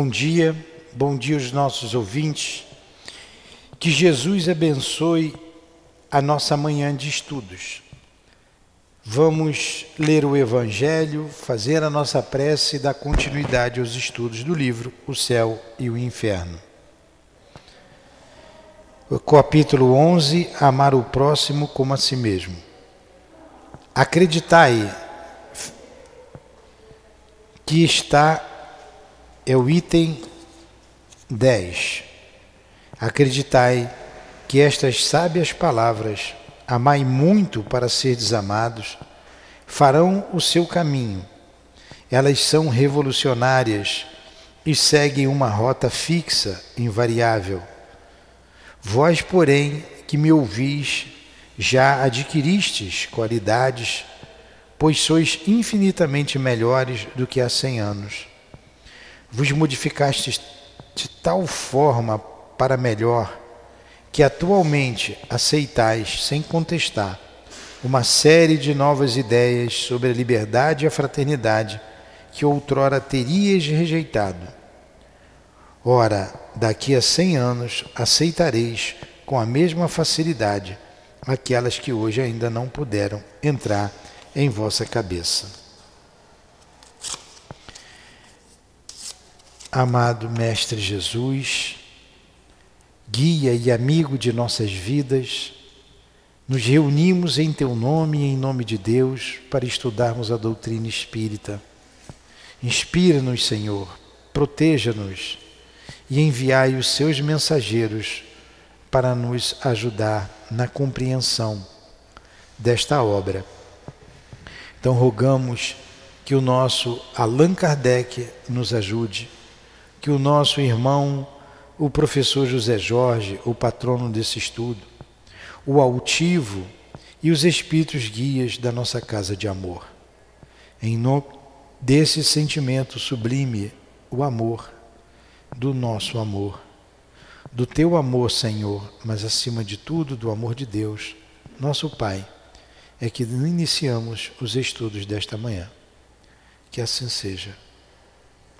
Bom dia, bom dia aos nossos ouvintes. Que Jesus abençoe a nossa manhã de estudos. Vamos ler o Evangelho, fazer a nossa prece e dar continuidade aos estudos do livro O Céu e o Inferno. O capítulo 11: Amar o próximo como a si mesmo. Acreditai que está é o item 10. Acreditai que estas sábias palavras, amai muito para ser desamados, farão o seu caminho. Elas são revolucionárias e seguem uma rota fixa, invariável. Vós, porém, que me ouvis, já adquiristes qualidades, pois sois infinitamente melhores do que há cem anos vos modificastes de tal forma para melhor que atualmente aceitais, sem contestar, uma série de novas ideias sobre a liberdade e a fraternidade que outrora terias rejeitado. Ora, daqui a cem anos aceitareis com a mesma facilidade aquelas que hoje ainda não puderam entrar em vossa cabeça. Amado Mestre Jesus, guia e amigo de nossas vidas, nos reunimos em Teu nome e em nome de Deus para estudarmos a doutrina espírita. Inspira-nos, Senhor, proteja-nos e enviai os Seus mensageiros para nos ajudar na compreensão desta obra. Então, rogamos que o nosso Allan Kardec nos ajude que o nosso irmão, o professor José Jorge, o patrono desse estudo, o altivo e os espíritos guias da nossa casa de amor. Em nome desse sentimento sublime, o amor, do nosso amor, do teu amor, Senhor, mas acima de tudo do amor de Deus, nosso Pai, é que iniciamos os estudos desta manhã. Que assim seja.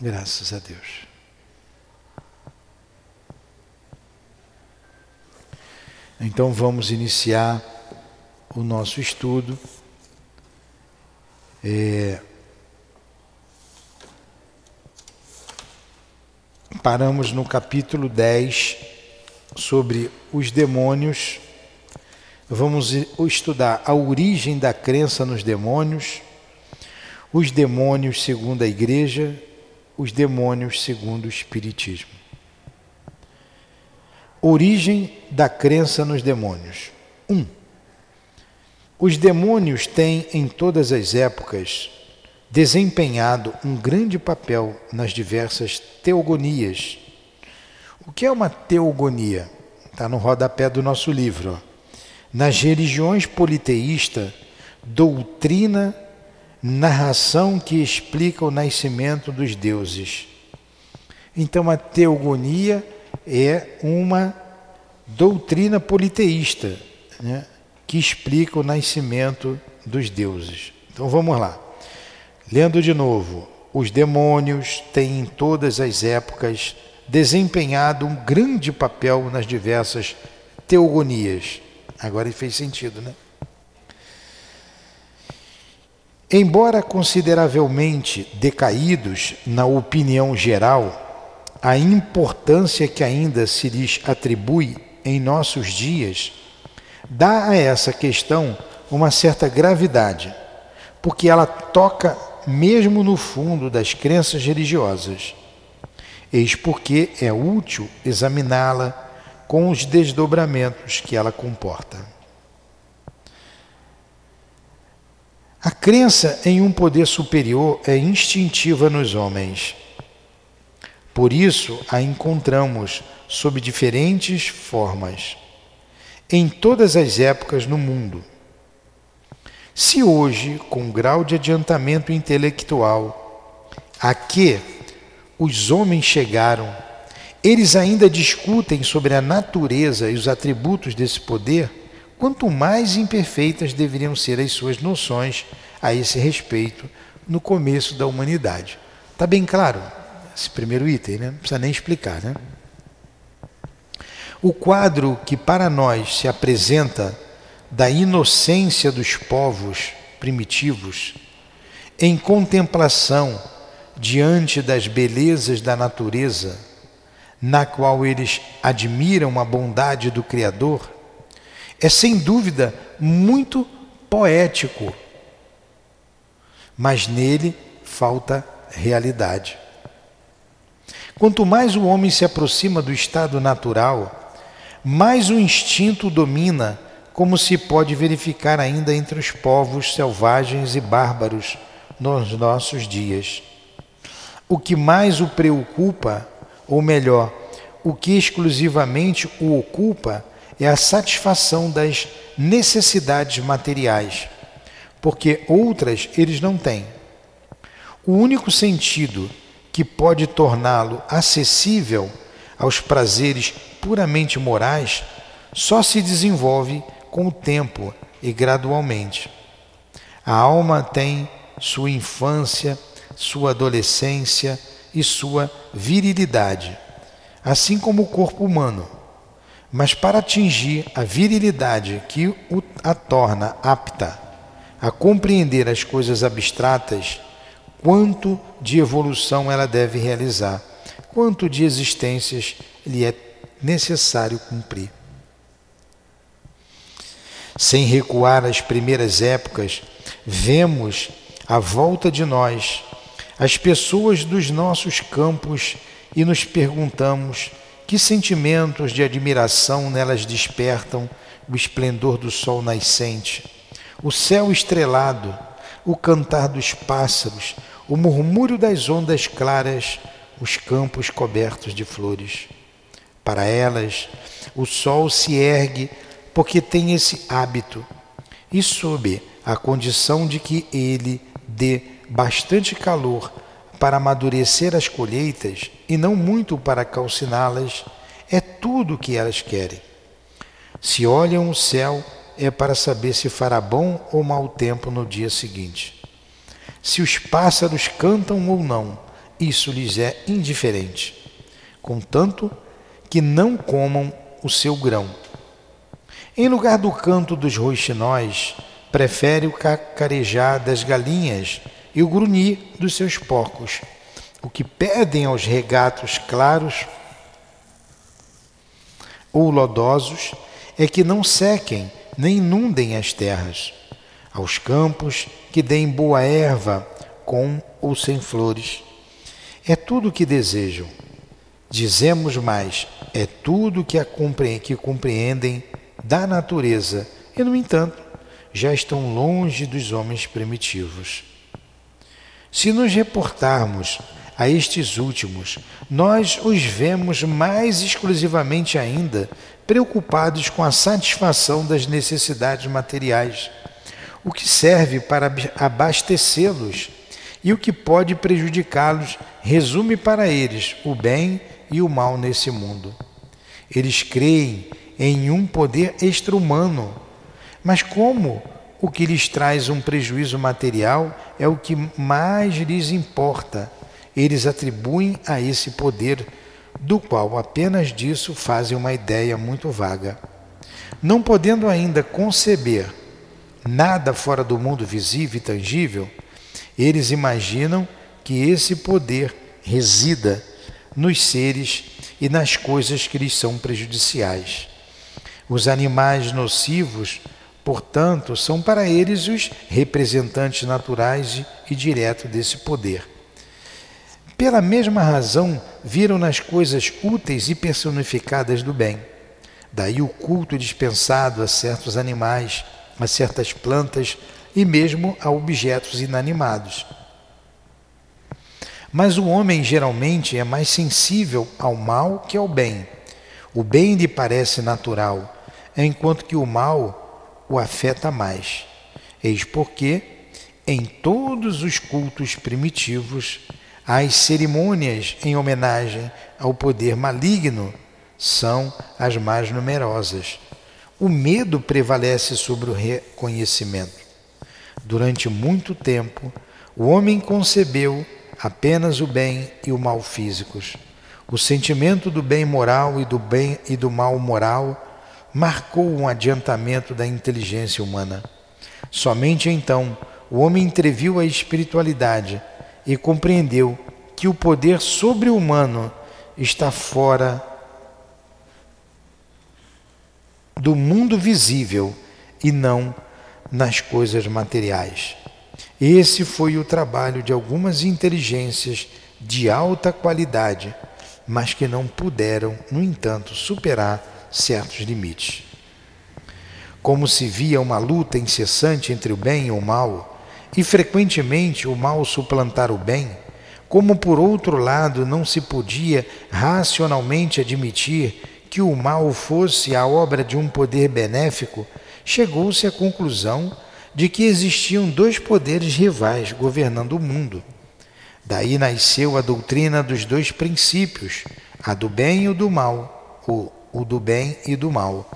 Graças a Deus. Então vamos iniciar o nosso estudo. É, paramos no capítulo 10 sobre os demônios. Vamos estudar a origem da crença nos demônios, os demônios segundo a igreja, os demônios segundo o Espiritismo. Origem da crença nos demônios. 1. Um, os demônios têm, em todas as épocas, desempenhado um grande papel nas diversas teogonias. O que é uma teogonia? Está no rodapé do nosso livro. Nas religiões politeístas, doutrina, narração que explica o nascimento dos deuses. Então, a teogonia é uma doutrina politeísta né, que explica o nascimento dos deuses. Então vamos lá. Lendo de novo, os demônios têm em todas as épocas desempenhado um grande papel nas diversas teogonias. Agora fez sentido, né? Embora consideravelmente decaídos na opinião geral, a importância que ainda se lhes atribui em nossos dias dá a essa questão uma certa gravidade, porque ela toca mesmo no fundo das crenças religiosas. Eis porque é útil examiná-la com os desdobramentos que ela comporta. A crença em um poder superior é instintiva nos homens por isso a encontramos sob diferentes formas, em todas as épocas no mundo. Se hoje, com grau de adiantamento intelectual a que os homens chegaram, eles ainda discutem sobre a natureza e os atributos desse poder, quanto mais imperfeitas deveriam ser as suas noções a esse respeito no começo da humanidade. Está bem claro? Esse primeiro item, né? não precisa nem explicar. Né? O quadro que para nós se apresenta da inocência dos povos primitivos, em contemplação diante das belezas da natureza, na qual eles admiram a bondade do Criador, é sem dúvida muito poético, mas nele falta realidade. Quanto mais o homem se aproxima do estado natural, mais o instinto domina, como se pode verificar ainda entre os povos selvagens e bárbaros nos nossos dias. O que mais o preocupa, ou melhor, o que exclusivamente o ocupa, é a satisfação das necessidades materiais, porque outras eles não têm. O único sentido que pode torná-lo acessível aos prazeres puramente morais só se desenvolve com o tempo e gradualmente. A alma tem sua infância, sua adolescência e sua virilidade, assim como o corpo humano. Mas para atingir a virilidade que a torna apta a compreender as coisas abstratas, quanto de evolução ela deve realizar, quanto de existências lhe é necessário cumprir. Sem recuar às primeiras épocas, vemos à volta de nós as pessoas dos nossos campos e nos perguntamos que sentimentos de admiração nelas despertam o esplendor do sol nascente, o céu estrelado, o cantar dos pássaros, o murmúrio das ondas claras, os campos cobertos de flores. Para elas, o sol se ergue porque tem esse hábito e sob a condição de que ele dê bastante calor para amadurecer as colheitas e não muito para calciná-las, é tudo o que elas querem. Se olham o céu, é para saber se fará bom ou mau tempo no dia seguinte. Se os pássaros cantam ou não, isso lhes é indiferente, contanto que não comam o seu grão. Em lugar do canto dos roxinóis, prefere o cacarejar das galinhas e o grunhir dos seus porcos. O que pedem aos regatos claros ou lodosos é que não sequem nem inundem as terras aos campos que deem boa erva, com ou sem flores. É tudo o que desejam. Dizemos mais, é tudo que, a que compreendem da natureza e, no entanto, já estão longe dos homens primitivos. Se nos reportarmos a estes últimos, nós os vemos mais exclusivamente ainda preocupados com a satisfação das necessidades materiais o que serve para abastecê-los e o que pode prejudicá-los resume para eles o bem e o mal nesse mundo. Eles creem em um poder extra-humano, mas como o que lhes traz um prejuízo material é o que mais lhes importa, eles atribuem a esse poder, do qual apenas disso fazem uma ideia muito vaga. Não podendo ainda conceber nada fora do mundo visível e tangível, eles imaginam que esse poder resida nos seres e nas coisas que lhes são prejudiciais. Os animais nocivos, portanto, são para eles os representantes naturais e diretos desse poder. Pela mesma razão, viram nas coisas úteis e personificadas do bem. Daí o culto dispensado a certos animais a certas plantas e mesmo a objetos inanimados. Mas o homem geralmente é mais sensível ao mal que ao bem. O bem lhe parece natural, enquanto que o mal o afeta mais. Eis porque, em todos os cultos primitivos, as cerimônias em homenagem ao poder maligno são as mais numerosas o medo prevalece sobre o reconhecimento. Durante muito tempo, o homem concebeu apenas o bem e o mal físicos. O sentimento do bem moral e do bem e do mal moral marcou um adiantamento da inteligência humana. Somente então o homem entreviu a espiritualidade e compreendeu que o poder sobre-humano está fora do mundo visível e não nas coisas materiais. Esse foi o trabalho de algumas inteligências de alta qualidade, mas que não puderam, no entanto, superar certos limites. Como se via uma luta incessante entre o bem e o mal, e frequentemente o mal suplantar o bem, como por outro lado não se podia racionalmente admitir que o mal fosse a obra de um poder benéfico, chegou-se à conclusão de que existiam dois poderes rivais governando o mundo. Daí nasceu a doutrina dos dois princípios, a do bem e o do mal, o, o do bem e do mal.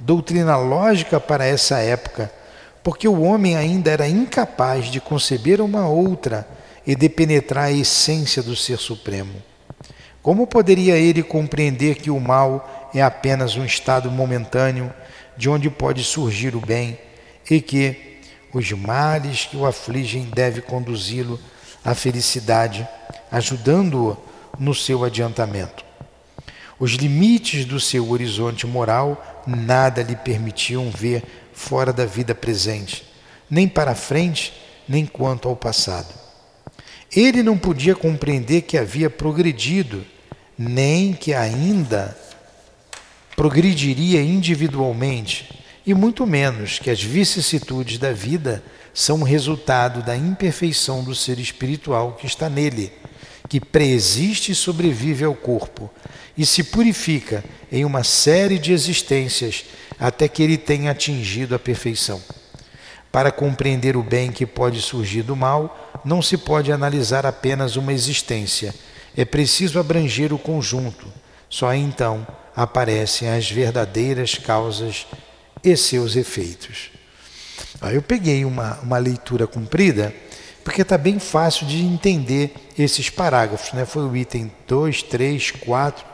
Doutrina lógica para essa época, porque o homem ainda era incapaz de conceber uma outra e de penetrar a essência do Ser Supremo. Como poderia ele compreender que o mal é apenas um estado momentâneo de onde pode surgir o bem e que os males que o afligem deve conduzi-lo à felicidade, ajudando-o no seu adiantamento. Os limites do seu horizonte moral nada lhe permitiam ver fora da vida presente, nem para frente, nem quanto ao passado. Ele não podia compreender que havia progredido, nem que ainda progrediria individualmente, e muito menos que as vicissitudes da vida são resultado da imperfeição do ser espiritual que está nele, que preexiste e sobrevive ao corpo e se purifica em uma série de existências até que ele tenha atingido a perfeição. Para compreender o bem que pode surgir do mal, não se pode analisar apenas uma existência, é preciso abranger o conjunto. Só então aparecem as verdadeiras causas e seus efeitos. Eu peguei uma, uma leitura comprida, porque está bem fácil de entender esses parágrafos. Né? Foi o item 2, 3, 4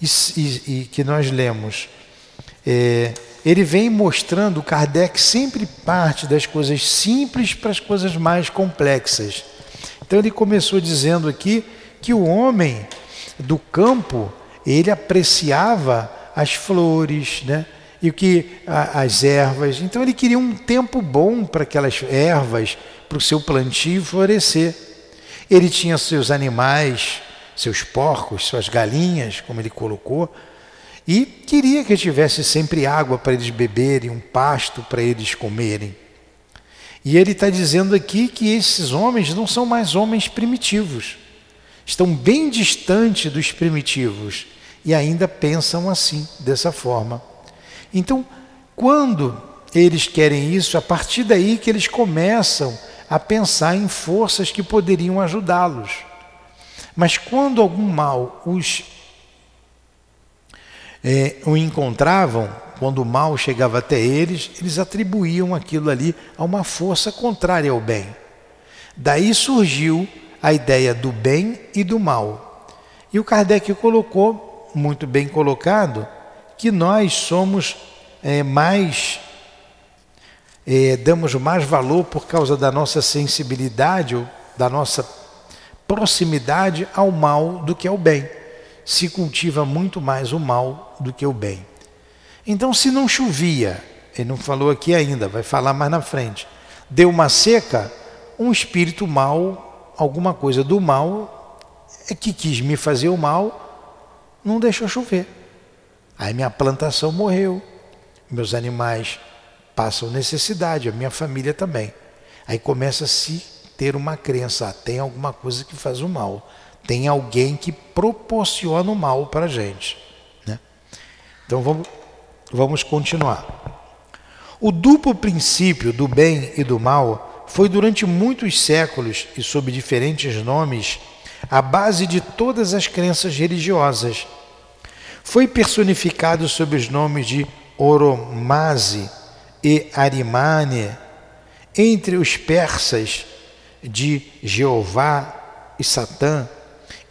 e, e, e que nós lemos. É, ele vem mostrando, Kardec sempre parte das coisas simples para as coisas mais complexas. Então ele começou dizendo aqui que o homem do campo, ele apreciava as flores, né? e que as ervas. Então ele queria um tempo bom para aquelas ervas, para o seu plantio florescer. Ele tinha seus animais, seus porcos, suas galinhas, como ele colocou, e queria que tivesse sempre água para eles beberem, um pasto para eles comerem. E ele está dizendo aqui que esses homens não são mais homens primitivos, estão bem distantes dos primitivos e ainda pensam assim, dessa forma. Então, quando eles querem isso, a partir daí que eles começam a pensar em forças que poderiam ajudá-los. Mas quando algum mal os é, o encontravam, quando o mal chegava até eles, eles atribuíam aquilo ali a uma força contrária ao bem. Daí surgiu a ideia do bem e do mal. E o Kardec colocou, muito bem colocado, que nós somos é, mais, é, damos mais valor por causa da nossa sensibilidade, ou da nossa proximidade ao mal do que ao bem. Se cultiva muito mais o mal do que o bem. Então, se não chovia, ele não falou aqui ainda, vai falar mais na frente, deu uma seca, um espírito mal, alguma coisa do mal, é que quis me fazer o mal, não deixou chover. Aí minha plantação morreu, meus animais passam necessidade, a minha família também. Aí começa a se ter uma crença, ah, tem alguma coisa que faz o mal, tem alguém que proporciona o mal para a gente. Né? Então vamos, vamos continuar. O duplo princípio do bem e do mal foi durante muitos séculos e sob diferentes nomes a base de todas as crenças religiosas foi personificado sob os nomes de Oromaze e Arimane, entre os persas de Jeová e Satã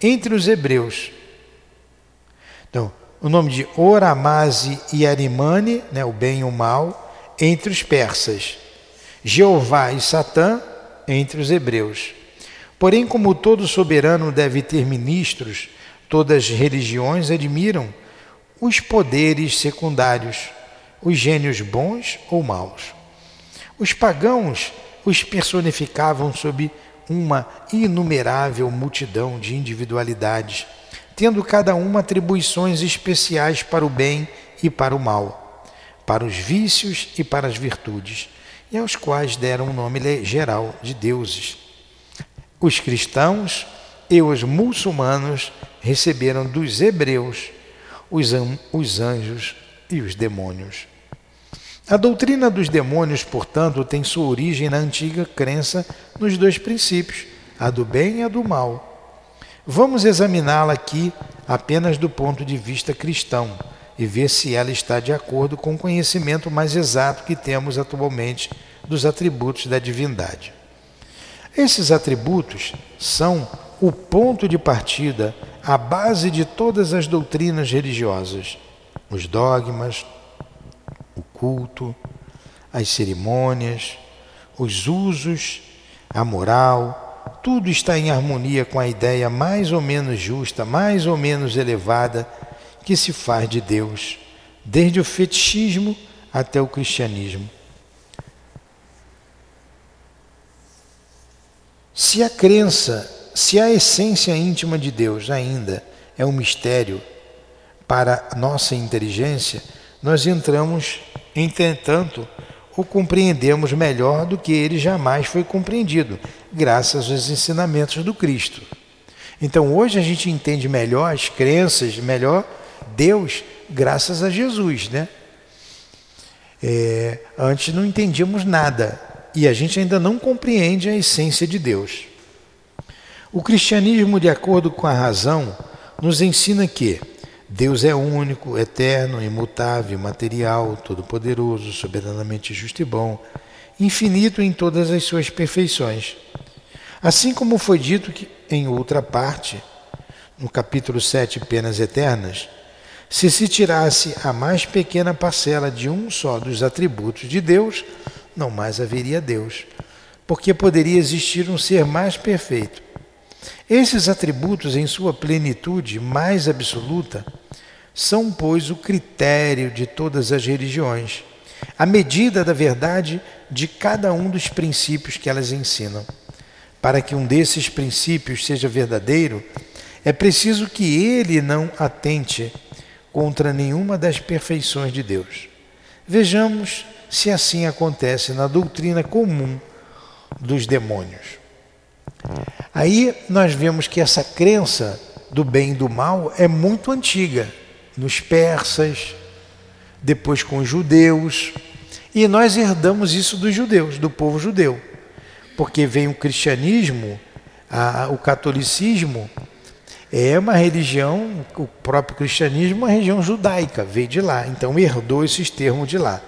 entre os hebreus. Então, o nome de Oramaze e Arimane, né, o bem e o mal, entre os persas. Jeová e Satã entre os hebreus. Porém, como todo soberano deve ter ministros, todas as religiões admiram os poderes secundários, os gênios bons ou maus. Os pagãos os personificavam sob uma inumerável multidão de individualidades, tendo cada uma atribuições especiais para o bem e para o mal, para os vícios e para as virtudes, e aos quais deram o nome geral de deuses. Os cristãos e os muçulmanos receberam dos hebreus os, os anjos e os demônios. A doutrina dos demônios, portanto, tem sua origem na antiga crença nos dois princípios, a do bem e a do mal. Vamos examiná-la aqui apenas do ponto de vista cristão e ver se ela está de acordo com o conhecimento mais exato que temos atualmente dos atributos da divindade. Esses atributos são o ponto de partida, a base de todas as doutrinas religiosas, os dogmas, o culto, as cerimônias, os usos, a moral, tudo está em harmonia com a ideia mais ou menos justa, mais ou menos elevada que se faz de Deus, desde o fetichismo até o cristianismo. Se a crença, se a essência íntima de Deus ainda é um mistério para nossa inteligência, nós entramos, entretanto, o compreendemos melhor do que ele jamais foi compreendido, graças aos ensinamentos do Cristo. Então hoje a gente entende melhor as crenças, melhor Deus, graças a Jesus, né? É, antes não entendíamos nada e a gente ainda não compreende a essência de Deus. O cristianismo, de acordo com a razão, nos ensina que Deus é único, eterno, imutável, material, todo-poderoso, soberanamente justo e bom, infinito em todas as suas perfeições. Assim como foi dito que em outra parte, no capítulo 7, Penas Eternas, se se tirasse a mais pequena parcela de um só dos atributos de Deus, não mais haveria Deus, porque poderia existir um ser mais perfeito. Esses atributos, em sua plenitude mais absoluta, são, pois, o critério de todas as religiões, a medida da verdade de cada um dos princípios que elas ensinam. Para que um desses princípios seja verdadeiro, é preciso que ele não atente contra nenhuma das perfeições de Deus. Vejamos se assim acontece na doutrina comum dos demônios. Aí nós vemos que essa crença do bem e do mal é muito antiga, nos persas, depois com os judeus, e nós herdamos isso dos judeus, do povo judeu, porque vem o cristianismo, a, o catolicismo é uma religião, o próprio cristianismo, uma religião judaica, veio de lá, então herdou esses termos de lá.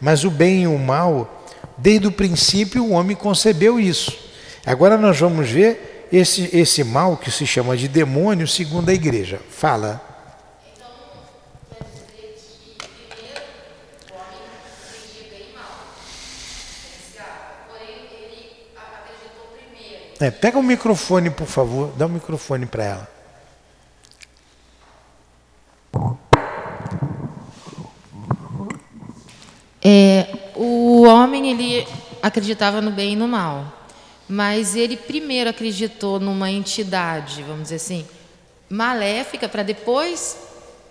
Mas o bem e o mal, desde o princípio, o homem concebeu isso. Agora nós vamos ver esse, esse mal que se chama de demônio, segundo a igreja. Fala. É, pega o microfone, por favor, dá o microfone para ela. É, o homem ele acreditava no bem e no mal, mas ele primeiro acreditou numa entidade, vamos dizer assim, maléfica para depois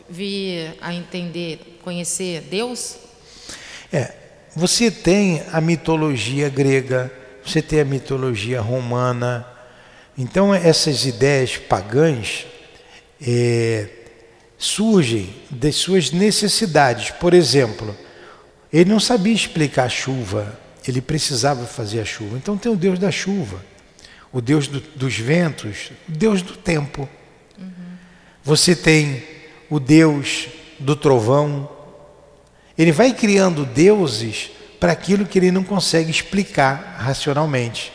vir a entender, conhecer Deus. É, você tem a mitologia grega, você tem a mitologia romana. Então essas ideias pagãs é, surgem das suas necessidades. Por exemplo, ele não sabia explicar a chuva, ele precisava fazer a chuva. Então tem o Deus da chuva, o Deus do, dos ventos, o Deus do tempo. Uhum. Você tem o Deus do trovão. Ele vai criando deuses para aquilo que ele não consegue explicar racionalmente.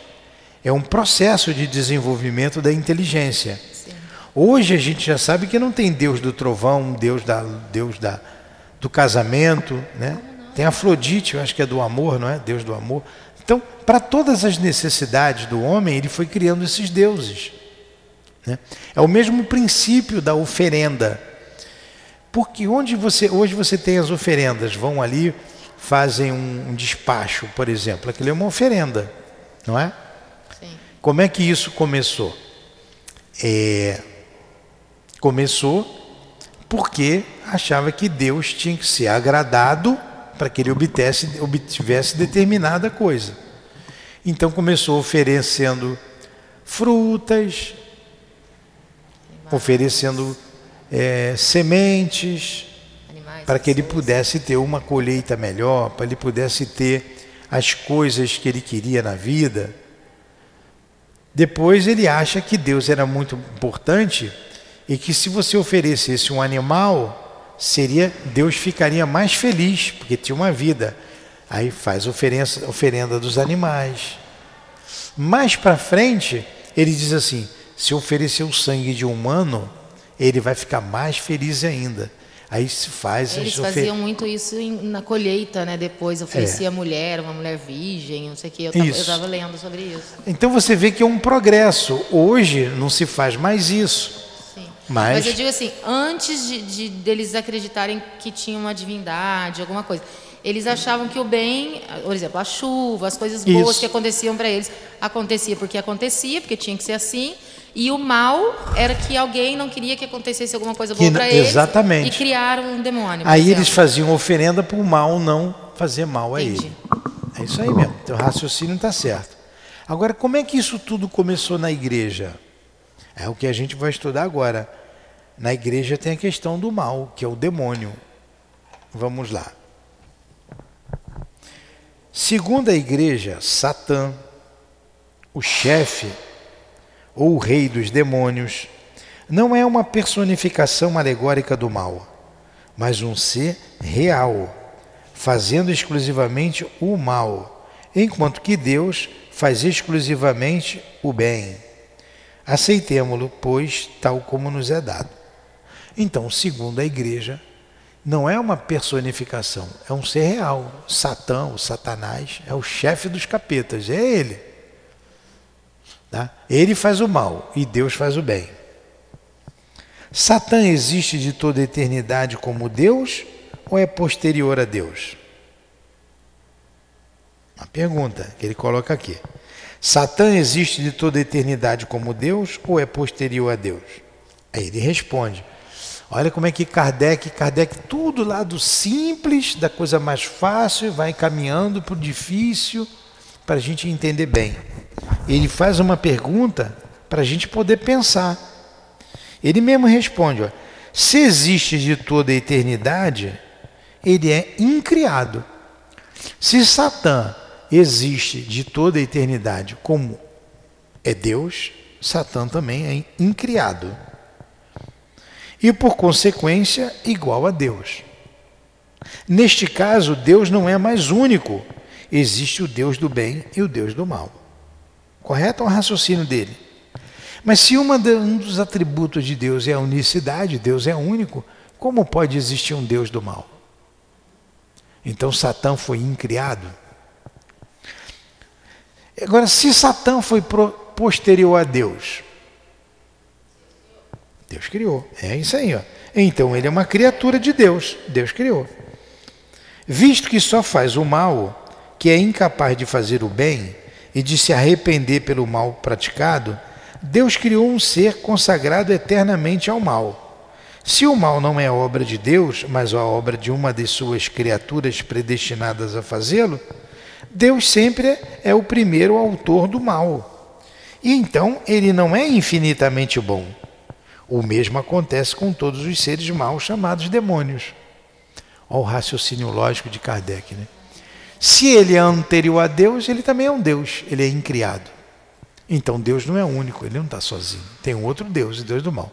É um processo de desenvolvimento da inteligência. Sim. Hoje a gente já sabe que não tem Deus do trovão, Deus da Deus da do casamento, né? Tem Afrodite, eu acho que é do amor, não é? Deus do amor. Então, para todas as necessidades do homem, ele foi criando esses deuses. Né? É o mesmo princípio da oferenda. Porque onde você hoje você tem as oferendas, vão ali, fazem um, um despacho, por exemplo, aquilo é uma oferenda, não é? Sim. Como é que isso começou? É, começou porque achava que Deus tinha que ser agradado para que ele obtesse, obtivesse determinada coisa. Então começou oferecendo frutas, oferecendo é, sementes, para que ele pudesse ter uma colheita melhor, para ele pudesse ter as coisas que ele queria na vida. Depois ele acha que Deus era muito importante e que se você oferecesse um animal, seria Deus ficaria mais feliz, porque tinha uma vida. Aí faz oferenda, oferenda dos animais. Mais para frente, ele diz assim: se oferecer o sangue de um humano, ele vai ficar mais feliz ainda. Aí se faz. Eles faziam muito isso na colheita, né? Depois oferecia é. mulher, uma mulher virgem, não sei o que. Eu estava lendo sobre isso. Então você vê que é um progresso. Hoje não se faz mais isso. Sim. Mas, Mas eu digo assim, antes de, de deles acreditarem que tinha uma divindade, alguma coisa, eles achavam que o bem, por exemplo, a chuva, as coisas boas isso. que aconteciam para eles, acontecia porque acontecia, porque tinha que ser assim. E o mal era que alguém não queria que acontecesse alguma coisa boa para eles. Exatamente. E criaram um demônio. Aí exemplo. eles faziam oferenda para o mal não fazer mal a Entendi. ele. É isso aí mesmo. Teu raciocínio está certo. Agora, como é que isso tudo começou na igreja? É o que a gente vai estudar agora. Na igreja tem a questão do mal, que é o demônio. Vamos lá. Segundo a igreja, Satã, o chefe ou o rei dos demônios, não é uma personificação alegórica do mal, mas um ser real, fazendo exclusivamente o mal, enquanto que Deus faz exclusivamente o bem. Aceitemo-lo, pois, tal como nos é dado. Então, segundo a igreja, não é uma personificação, é um ser real. Satã, o Satanás, é o chefe dos capetas, é ele. Tá? Ele faz o mal e Deus faz o bem. Satã existe de toda a eternidade como Deus ou é posterior a Deus? Uma pergunta que ele coloca aqui. Satã existe de toda a eternidade como Deus ou é posterior a Deus? Aí ele responde: Olha como é que Kardec, Kardec, tudo lá do simples, da coisa mais fácil, vai caminhando para o difícil, para a gente entender bem. Ele faz uma pergunta para a gente poder pensar. Ele mesmo responde: ó, se existe de toda a eternidade, ele é incriado. Se Satã existe de toda a eternidade como é Deus, Satã também é incriado. E por consequência, igual a Deus. Neste caso, Deus não é mais único, existe o Deus do bem e o Deus do mal. Correto? É o raciocínio dele. Mas se de, um dos atributos de Deus é a unicidade, Deus é único, como pode existir um Deus do mal? Então Satã foi incriado. Agora, se Satã foi posterior a Deus, Deus criou. É isso aí. Ó. Então ele é uma criatura de Deus. Deus criou. Visto que só faz o mal, que é incapaz de fazer o bem e de se arrepender pelo mal praticado, Deus criou um ser consagrado eternamente ao mal. Se o mal não é obra de Deus, mas a obra de uma de suas criaturas predestinadas a fazê-lo, Deus sempre é o primeiro autor do mal. E então ele não é infinitamente bom. O mesmo acontece com todos os seres maus chamados demônios. Olha o raciocínio lógico de Kardec. Né? Se ele é anterior a Deus, ele também é um Deus, ele é incriado. Então Deus não é único, ele não está sozinho. Tem um outro Deus, o Deus do mal.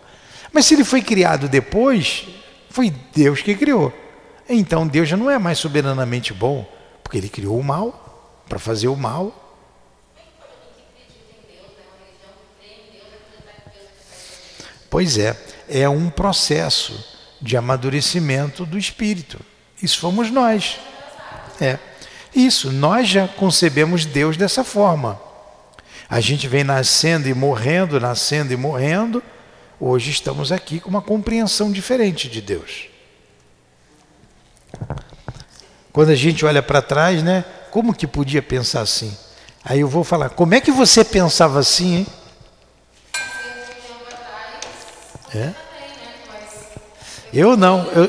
Mas se ele foi criado depois, foi Deus que criou. Então Deus já não é mais soberanamente bom, porque ele criou o mal para fazer o mal. Pois é, é um processo de amadurecimento do espírito. Isso fomos nós. É. Isso, nós já concebemos Deus dessa forma. A gente vem nascendo e morrendo, nascendo e morrendo. Hoje estamos aqui com uma compreensão diferente de Deus. Quando a gente olha para trás, né? Como que podia pensar assim? Aí eu vou falar, como é que você pensava assim, hein? É? Eu não, eu,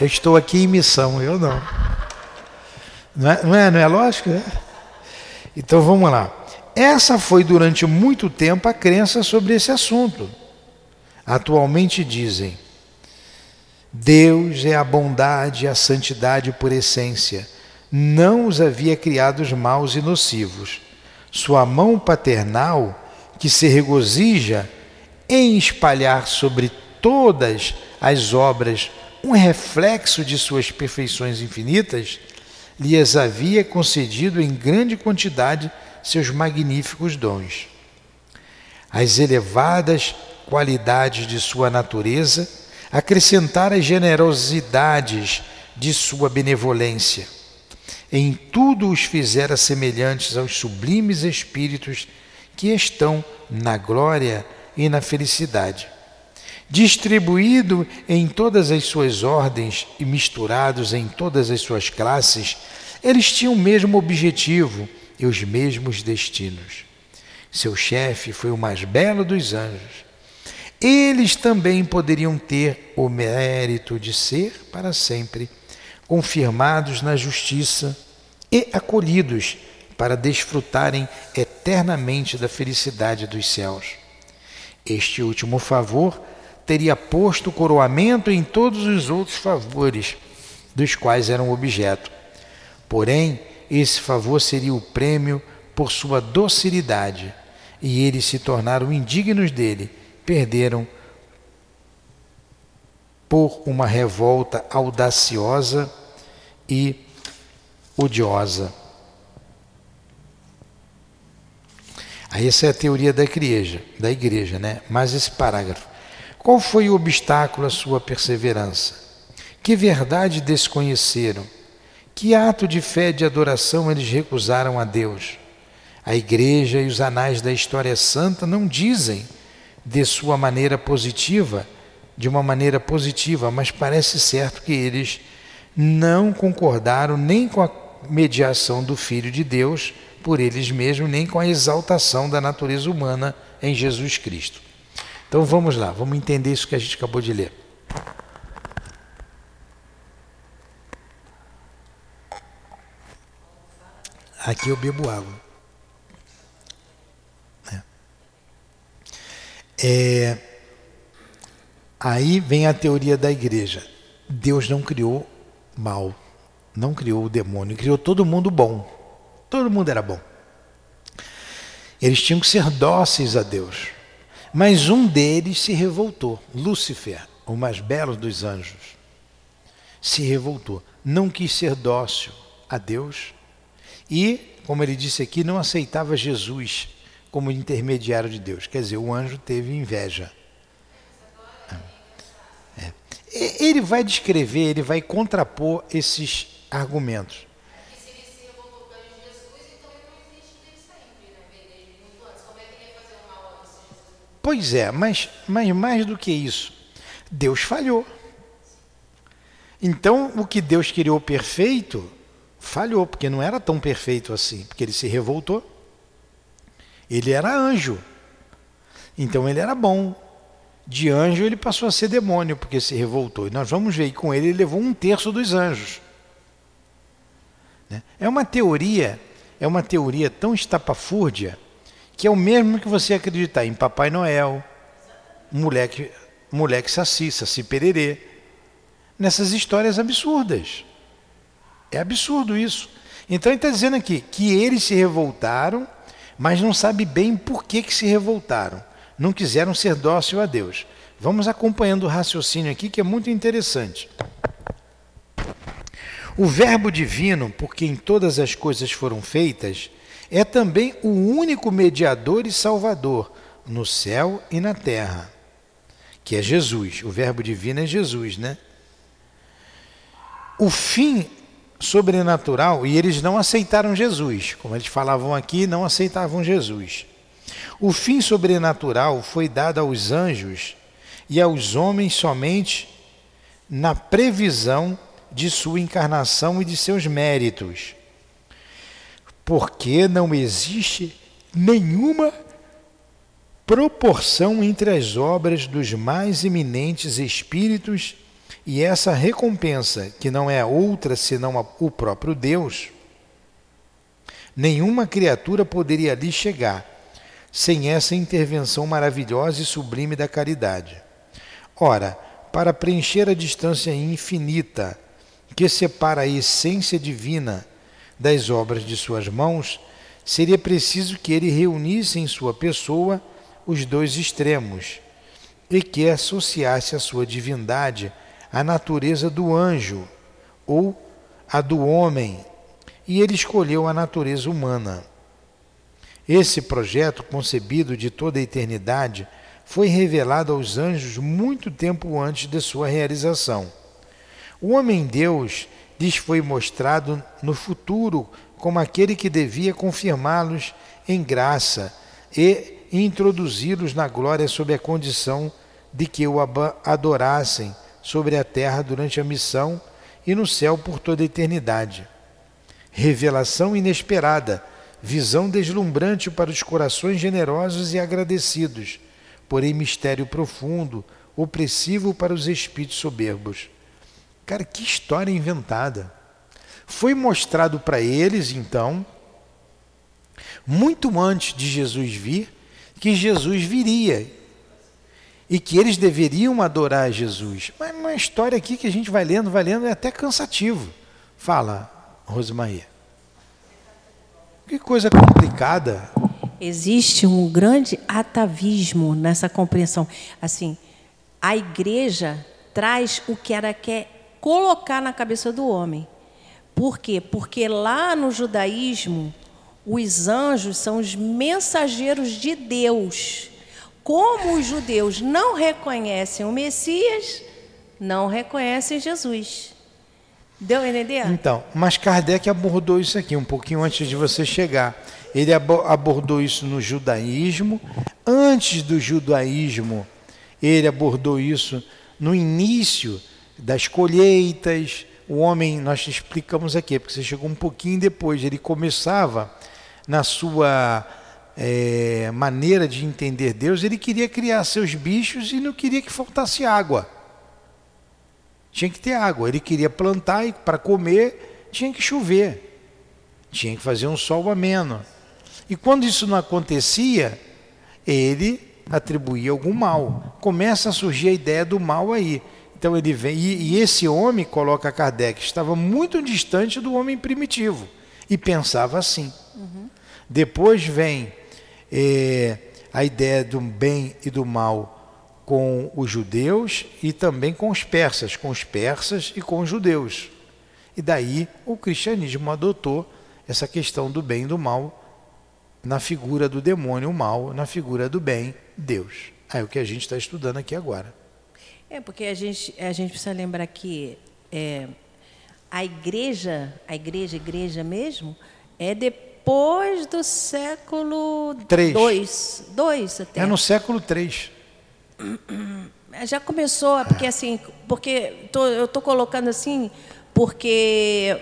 eu estou aqui em missão, eu não. Não é, não é, não é lógico? É? Então vamos lá. Essa foi durante muito tempo a crença sobre esse assunto. Atualmente dizem: Deus é a bondade e a santidade por essência. Não os havia criados maus e nocivos. Sua mão paternal, que se regozija em espalhar sobre todas as obras um reflexo de suas perfeições infinitas, lhes havia concedido em grande quantidade seus magníficos dons. As elevadas qualidades de sua natureza acrescentaram as generosidades de sua benevolência. Em tudo os fizera semelhantes aos sublimes espíritos que estão na glória e na felicidade distribuído em todas as suas ordens e misturados em todas as suas classes, eles tinham o mesmo objetivo e os mesmos destinos. Seu chefe foi o mais belo dos anjos. Eles também poderiam ter o mérito de ser, para sempre, confirmados na justiça e acolhidos para desfrutarem eternamente da felicidade dos céus. Este último favor teria posto coroamento em todos os outros favores dos quais eram objeto. Porém, esse favor seria o prêmio por sua docilidade, e eles se tornaram indignos dele, perderam por uma revolta audaciosa e odiosa. Aí essa é a teoria da igreja, da igreja, né? Mas esse parágrafo qual foi o obstáculo à sua perseverança? Que verdade desconheceram? Que ato de fé e de adoração eles recusaram a Deus? A Igreja e os anais da história santa não dizem de sua maneira positiva, de uma maneira positiva, mas parece certo que eles não concordaram nem com a mediação do Filho de Deus por eles mesmos, nem com a exaltação da natureza humana em Jesus Cristo. Então vamos lá, vamos entender isso que a gente acabou de ler. Aqui eu bebo água. É. É, aí vem a teoria da igreja. Deus não criou mal, não criou o demônio, criou todo mundo bom. Todo mundo era bom. Eles tinham que ser dóceis a Deus. Mas um deles se revoltou, Lúcifer, o mais belo dos anjos, se revoltou, não quis ser dócil a Deus e, como ele disse aqui, não aceitava Jesus como intermediário de Deus. Quer dizer, o anjo teve inveja. É. Ele vai descrever, ele vai contrapor esses argumentos. Pois é, mas, mas mais do que isso, Deus falhou. Então, o que Deus criou perfeito, falhou, porque não era tão perfeito assim, porque ele se revoltou. Ele era anjo. Então ele era bom. De anjo ele passou a ser demônio, porque se revoltou. E nós vamos ver que com ele ele levou um terço dos anjos. Né? É uma teoria, é uma teoria tão estapafúrdia que é o mesmo que você acreditar em Papai Noel, moleque, moleque saci, saci pererê, nessas histórias absurdas. É absurdo isso. Então ele está dizendo aqui que eles se revoltaram, mas não sabe bem por que, que se revoltaram. Não quiseram ser dócil a Deus. Vamos acompanhando o raciocínio aqui que é muito interessante. O Verbo divino, por quem todas as coisas foram feitas, é também o único mediador e salvador no céu e na terra. que é Jesus. O verbo divino é Jesus, né? O fim sobrenatural, e eles não aceitaram Jesus, como eles falavam aqui, não aceitavam Jesus. O fim sobrenatural foi dado aos anjos e aos homens somente na previsão de sua encarnação e de seus méritos. Porque não existe nenhuma proporção entre as obras dos mais eminentes espíritos e essa recompensa, que não é outra senão o próprio Deus, nenhuma criatura poderia ali chegar sem essa intervenção maravilhosa e sublime da caridade. Ora, para preencher a distância infinita que separa a essência divina das obras de suas mãos, seria preciso que ele reunisse em sua pessoa os dois extremos e que associasse a sua divindade à natureza do anjo ou a do homem, e ele escolheu a natureza humana. Esse projeto, concebido de toda a eternidade, foi revelado aos anjos muito tempo antes de sua realização. O homem-deus lhes foi mostrado no futuro como aquele que devia confirmá-los em graça e introduzi-los na glória sob a condição de que o adorassem sobre a terra durante a missão e no céu por toda a eternidade. Revelação inesperada, visão deslumbrante para os corações generosos e agradecidos, porém mistério profundo, opressivo para os espíritos soberbos. Cara, que história inventada! Foi mostrado para eles, então, muito antes de Jesus vir, que Jesus viria e que eles deveriam adorar Jesus. Mas uma história aqui que a gente vai lendo, vai lendo, é até cansativo. Fala, Rosemaria. Que coisa complicada. Existe um grande atavismo nessa compreensão. Assim, a igreja traz o que ela quer colocar na cabeça do homem. Por quê? Porque lá no judaísmo, os anjos são os mensageiros de Deus. Como os judeus não reconhecem o Messias, não reconhecem Jesus. Deu a entender? Então, mas Kardec abordou isso aqui um pouquinho antes de você chegar. Ele abordou isso no judaísmo. Antes do judaísmo, ele abordou isso no início das colheitas. O homem, nós explicamos aqui, porque você chegou um pouquinho depois, ele começava na sua é, maneira de entender Deus, ele queria criar seus bichos e não queria que faltasse água. Tinha que ter água. Ele queria plantar e para comer tinha que chover. Tinha que fazer um sol ameno. E quando isso não acontecia, ele atribuía algum mal. Começa a surgir a ideia do mal aí. Então ele vem e, e esse homem coloca Kardec estava muito distante do homem primitivo e pensava assim. Uhum. Depois vem é, a ideia do bem e do mal com os judeus e também com os persas, com os persas e com os judeus. E daí o cristianismo adotou essa questão do bem e do mal na figura do demônio, o mal, na figura do bem, Deus. É o que a gente está estudando aqui agora. É, porque a gente, a gente precisa lembrar que é, a igreja, a igreja, igreja mesmo, é depois do século III. Dois, dois até. É no século III. Já começou, porque assim, porque tô, eu estou colocando assim, porque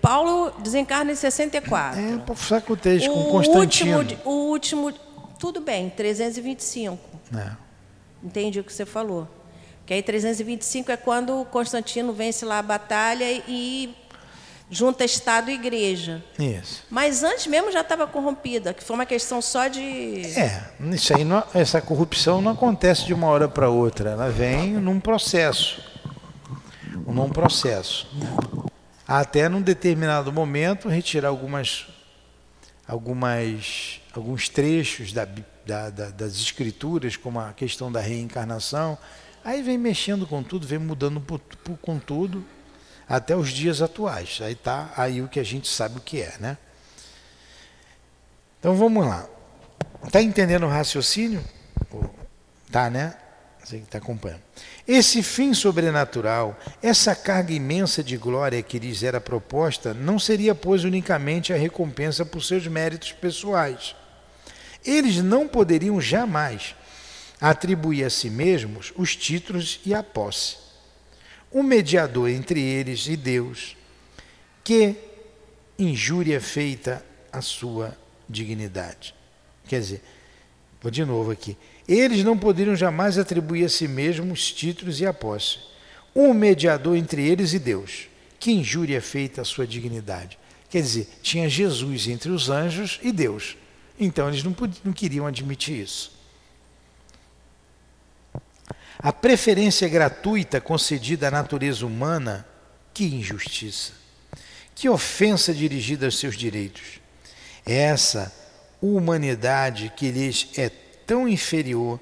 Paulo desencarna em 64. É, o século III, com Constantino. Último, o último, tudo bem, 325. É. Entendi o que você falou. Que aí 325 é quando Constantino vence lá a batalha e junta Estado e Igreja. Isso. Mas antes mesmo já estava corrompida, que foi uma questão só de. É, isso aí não, essa corrupção não acontece de uma hora para outra, ela vem num processo. Num processo. Até num determinado momento retirar algumas, algumas, alguns trechos da, da, da, das escrituras, como a questão da reencarnação. Aí vem mexendo com tudo, vem mudando com tudo até os dias atuais. Aí está aí o que a gente sabe o que é, né? Então vamos lá. Está entendendo o raciocínio? Tá, né? Você que está acompanhando. Esse fim sobrenatural, essa carga imensa de glória que lhes era proposta, não seria, pois, unicamente a recompensa por seus méritos pessoais. Eles não poderiam jamais atribuir a si mesmos os títulos e a posse. Um mediador entre eles e Deus, que injúria feita à sua dignidade. Quer dizer, vou de novo aqui. Eles não poderiam jamais atribuir a si mesmos os títulos e a posse. Um mediador entre eles e Deus. Que injúria feita à sua dignidade. Quer dizer, tinha Jesus entre os anjos e Deus. Então eles não, podiam, não queriam admitir isso. A preferência gratuita concedida à natureza humana, que injustiça. Que ofensa dirigida aos seus direitos. Essa humanidade que lhes é tão inferior,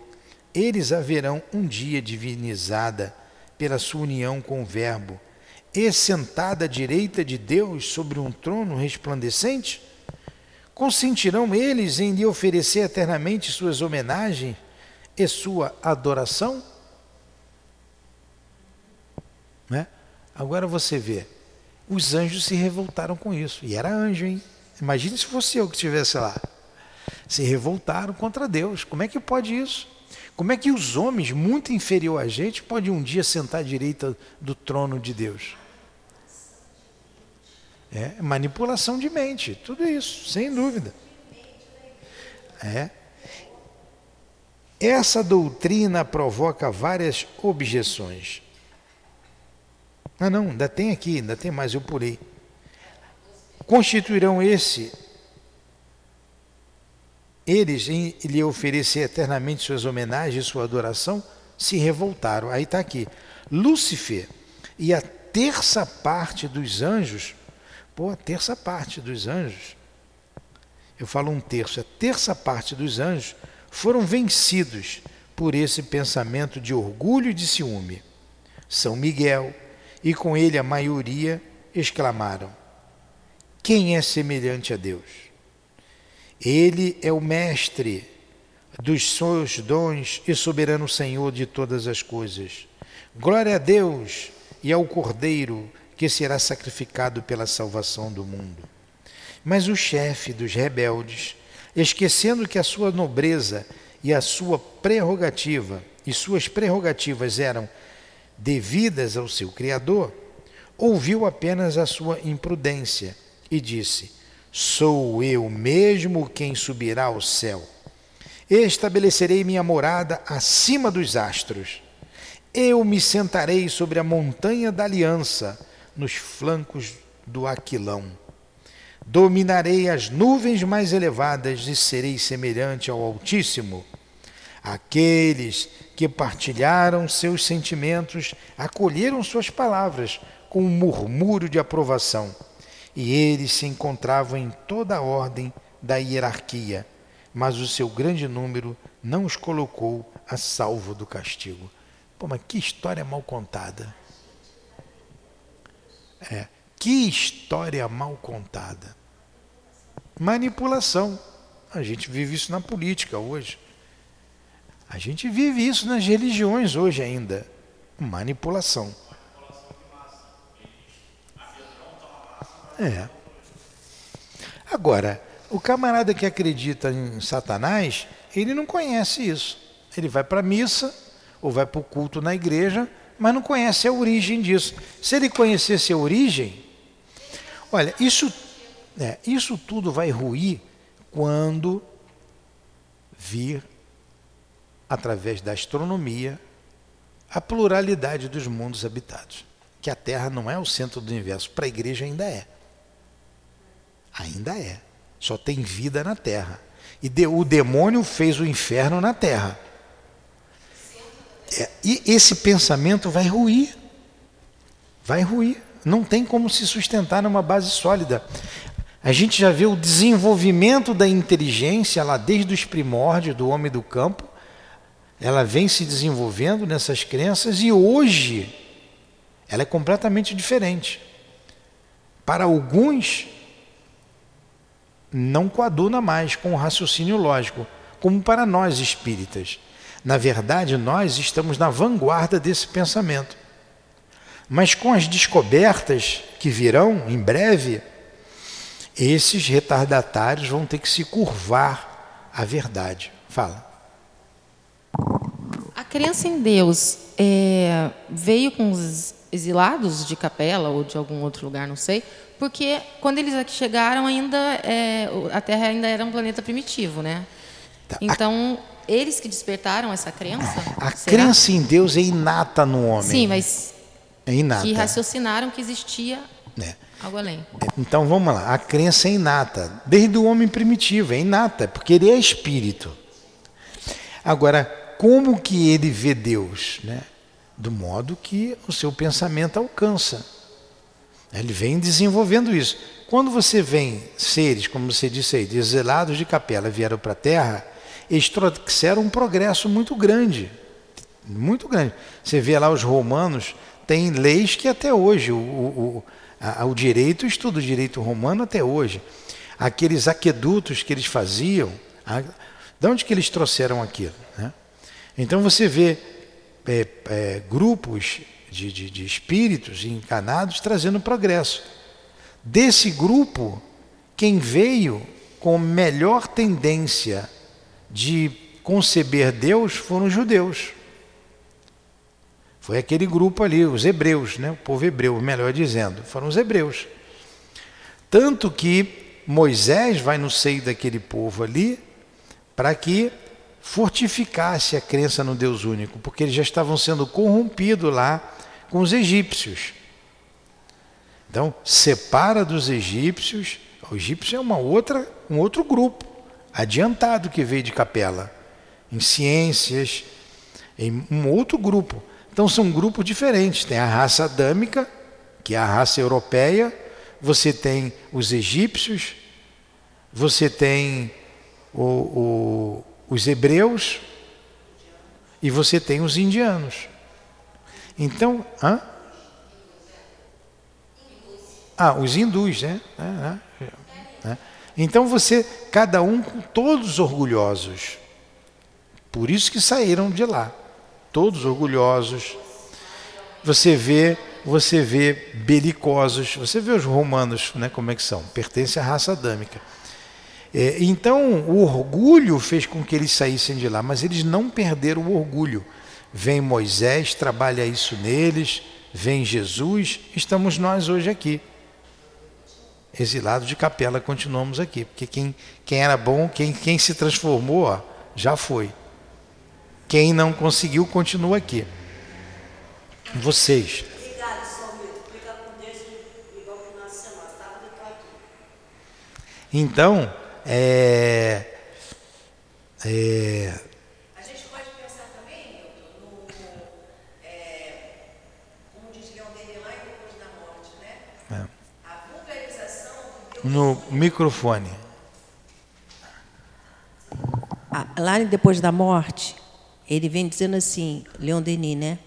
eles haverão um dia divinizada pela sua união com o Verbo, e sentada à direita de Deus sobre um trono resplandecente? Consentirão eles em lhe oferecer eternamente suas homenagens e sua adoração? Né? Agora você vê, os anjos se revoltaram com isso. E era anjo, hein? Imagine se fosse eu que estivesse lá. Se revoltaram contra Deus. Como é que pode isso? Como é que os homens, muito inferior a gente, podem um dia sentar à direita do trono de Deus? É manipulação de mente, tudo isso, sem dúvida. É. Essa doutrina provoca várias objeções. Ah, não, ainda tem aqui, ainda tem mais, eu pulei. Constituirão esse eles, em lhe oferecer eternamente suas homenagens e sua adoração, se revoltaram. Aí está aqui. Lúcifer e a terça parte dos anjos Pô, a terça parte dos anjos, eu falo um terço, a terça parte dos anjos foram vencidos por esse pensamento de orgulho e de ciúme. São Miguel e com ele a maioria exclamaram: Quem é semelhante a Deus? Ele é o mestre dos seus dons e soberano Senhor de todas as coisas. Glória a Deus e ao Cordeiro que será sacrificado pela salvação do mundo. Mas o chefe dos rebeldes, esquecendo que a sua nobreza e a sua prerrogativa e suas prerrogativas eram devidas ao seu Criador, ouviu apenas a sua imprudência e disse: Sou eu mesmo quem subirá ao céu. Estabelecerei minha morada acima dos astros. Eu me sentarei sobre a montanha da aliança nos flancos do Aquilão. Dominarei as nuvens mais elevadas e serei semelhante ao Altíssimo. Aqueles que partilharam seus sentimentos acolheram suas palavras com um murmúrio de aprovação. E eles se encontravam em toda a ordem da hierarquia, mas o seu grande número não os colocou a salvo do castigo. Pô, mas que história mal contada. É. Que história mal contada. Manipulação. A gente vive isso na política hoje. A gente vive isso nas religiões hoje ainda. Manipulação. É. Agora, o camarada que acredita em Satanás, ele não conhece isso. Ele vai para a missa ou vai para o culto na igreja, mas não conhece a origem disso. Se ele conhecesse a origem, olha, isso, é, isso tudo vai ruir quando vir, através da astronomia, a pluralidade dos mundos habitados. Que a Terra não é o centro do universo, para a igreja ainda é. Ainda é. Só tem vida na Terra. E de, o demônio fez o inferno na Terra. É, e esse pensamento vai ruir. Vai ruir. Não tem como se sustentar numa base sólida. A gente já vê o desenvolvimento da inteligência lá desde os primórdios do homem do campo. Ela vem se desenvolvendo nessas crenças e hoje ela é completamente diferente. Para alguns, não coaduna mais com o raciocínio lógico, como para nós espíritas. Na verdade, nós estamos na vanguarda desse pensamento. Mas com as descobertas que virão em breve, esses retardatários vão ter que se curvar à verdade. Fala. A crença em Deus é, veio com os exilados de Capela ou de algum outro lugar, não sei, porque quando eles aqui chegaram ainda é, a Terra ainda era um planeta primitivo, né? Tá. Então a... eles que despertaram essa crença. A será? crença em Deus é inata no homem. Sim, mas é inata. que raciocinaram que existia é. algo além. É, então vamos lá, a crença é inata, desde o homem primitivo, é inata, porque ele é espírito. Agora, como que ele vê Deus, né? do modo que o seu pensamento alcança. Ele vem desenvolvendo isso. Quando você vem seres, como você disse aí, deselados de capela, vieram para a Terra, eles trouxeram um progresso muito grande. Muito grande. Você vê lá os romanos, tem leis que até hoje, o, o, a, o direito, estuda o direito romano até hoje. Aqueles aquedutos que eles faziam, a, de onde que eles trouxeram aquilo? Né? Então você vê é, é, grupos de, de, de espíritos encarnados trazendo progresso. Desse grupo, quem veio com melhor tendência de conceber Deus foram os judeus. Foi aquele grupo ali, os hebreus, né? o povo hebreu, melhor dizendo, foram os hebreus. Tanto que Moisés vai no seio daquele povo ali para que fortificasse a crença no Deus único, porque eles já estavam sendo corrompidos lá com os egípcios. Então, separa dos egípcios. O egípcio é uma outra, um outro grupo adiantado que veio de Capela, em ciências, em um outro grupo. Então são grupos diferentes. Tem a raça adâmica, que é a raça europeia, você tem os egípcios, você tem o, o, os hebreus e você tem os indianos. Então, hã? Ah, os hindus, né? É, é, é. Então você, cada um com todos orgulhosos. Por isso que saíram de lá, todos orgulhosos. Você vê, você vê belicosos. Você vê os romanos, né? Como é que são? Pertence à raça adâmica. É, então, o orgulho fez com que eles saíssem de lá, mas eles não perderam o orgulho. Vem Moisés, trabalha isso neles, vem Jesus, estamos nós hoje aqui. Exilados de capela, continuamos aqui, porque quem, quem era bom, quem, quem se transformou, ó, já foi. Quem não conseguiu, continua aqui. Vocês. Então, é, é, a gente pode pensar também, Milton, no, é, como diz Leon Denis lá em Depois da Morte, né? É. A vulgarização No microfone. Ah, lá em Depois da Morte, ele vem dizendo assim, Leon Denis, né?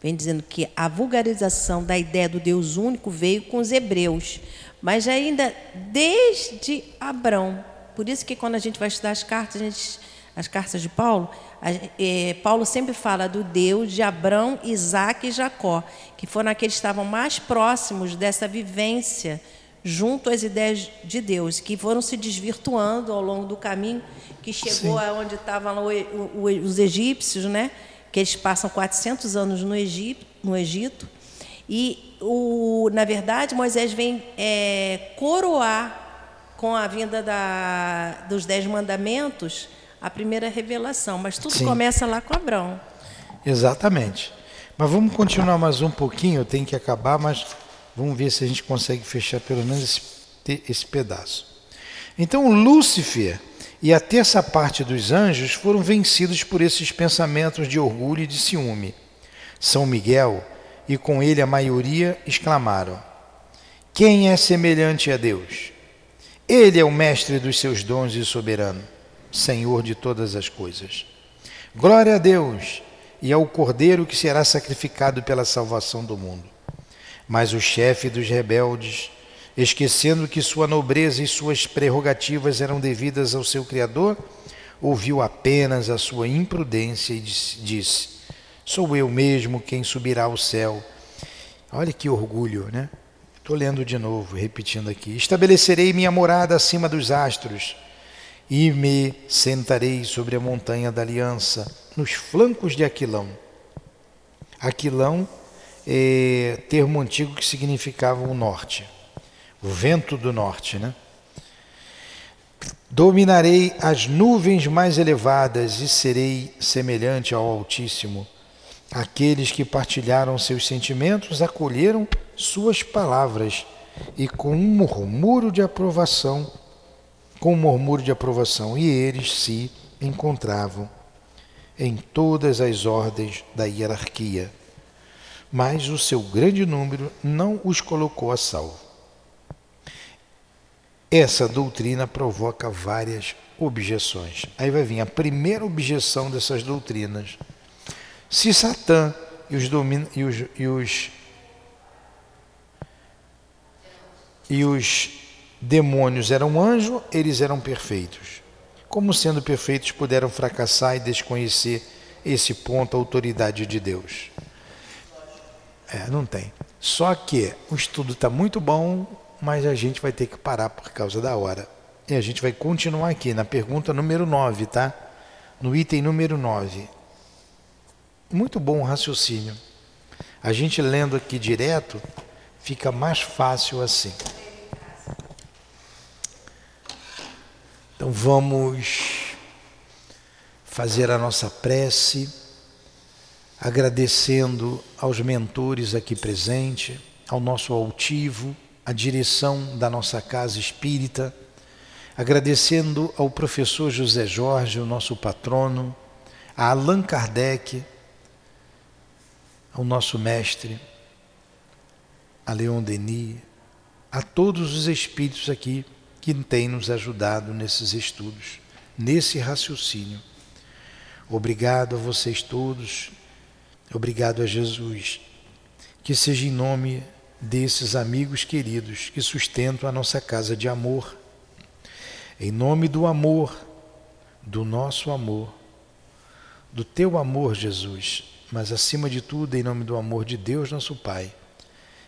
Vem dizendo que a vulgarização da ideia do Deus único veio com os hebreus, mas ainda desde Abrão, por isso que quando a gente vai estudar as cartas, gente, as cartas de Paulo, a, é, Paulo sempre fala do Deus de Abraão, Isaac e Jacó, que foram aqueles que estavam mais próximos dessa vivência junto às ideias de Deus, que foram se desvirtuando ao longo do caminho, que chegou Sim. aonde estavam os egípcios, né? que eles passam 400 anos no Egito, no Egito e, o, na verdade, Moisés vem é, coroar com a vinda da, dos Dez Mandamentos, a primeira revelação. Mas tudo Sim. começa lá com Abraão. Exatamente. Mas vamos continuar mais um pouquinho, eu tenho que acabar, mas vamos ver se a gente consegue fechar pelo menos esse, esse pedaço. Então, Lúcifer e a terça parte dos anjos foram vencidos por esses pensamentos de orgulho e de ciúme. São Miguel e com ele a maioria exclamaram: Quem é semelhante a Deus? Ele é o mestre dos seus dons e soberano, Senhor de todas as coisas. Glória a Deus e ao Cordeiro que será sacrificado pela salvação do mundo. Mas o chefe dos rebeldes, esquecendo que sua nobreza e suas prerrogativas eram devidas ao seu Criador, ouviu apenas a sua imprudência e disse: Sou eu mesmo quem subirá ao céu. Olha que orgulho, né? Estou lendo de novo, repetindo aqui. Estabelecerei minha morada acima dos astros e me sentarei sobre a montanha da aliança, nos flancos de Aquilão. Aquilão é termo antigo que significava o norte, o vento do norte, né? Dominarei as nuvens mais elevadas e serei semelhante ao Altíssimo. Aqueles que partilharam seus sentimentos acolheram suas palavras e com um murmúrio de aprovação com um murmúrio de aprovação, e eles se encontravam em todas as ordens da hierarquia. Mas o seu grande número não os colocou a salvo. Essa doutrina provoca várias objeções. Aí vai vir a primeira objeção dessas doutrinas. Se Satã e os, e os, e os, e os demônios eram anjos, eles eram perfeitos. Como sendo perfeitos puderam fracassar e desconhecer esse ponto, a autoridade de Deus? É, não tem. Só que o estudo está muito bom, mas a gente vai ter que parar por causa da hora. E a gente vai continuar aqui na pergunta número 9, tá? No item número 9. Muito bom o raciocínio. A gente lendo aqui direto, fica mais fácil assim. Então vamos fazer a nossa prece, agradecendo aos mentores aqui presentes, ao nosso altivo, à direção da nossa casa espírita, agradecendo ao professor José Jorge, o nosso patrono, a Allan Kardec, ao nosso mestre, a Leon Denis, a todos os espíritos aqui que tem nos ajudado nesses estudos, nesse raciocínio. Obrigado a vocês todos, obrigado a Jesus. Que seja em nome desses amigos queridos que sustentam a nossa casa de amor. Em nome do amor, do nosso amor, do teu amor, Jesus, mas acima de tudo, em nome do amor de Deus, nosso Pai,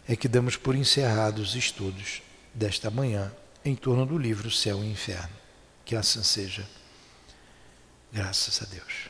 é que damos por encerrados os estudos desta manhã em torno do livro Céu e Inferno. Que assim seja. Graças a Deus.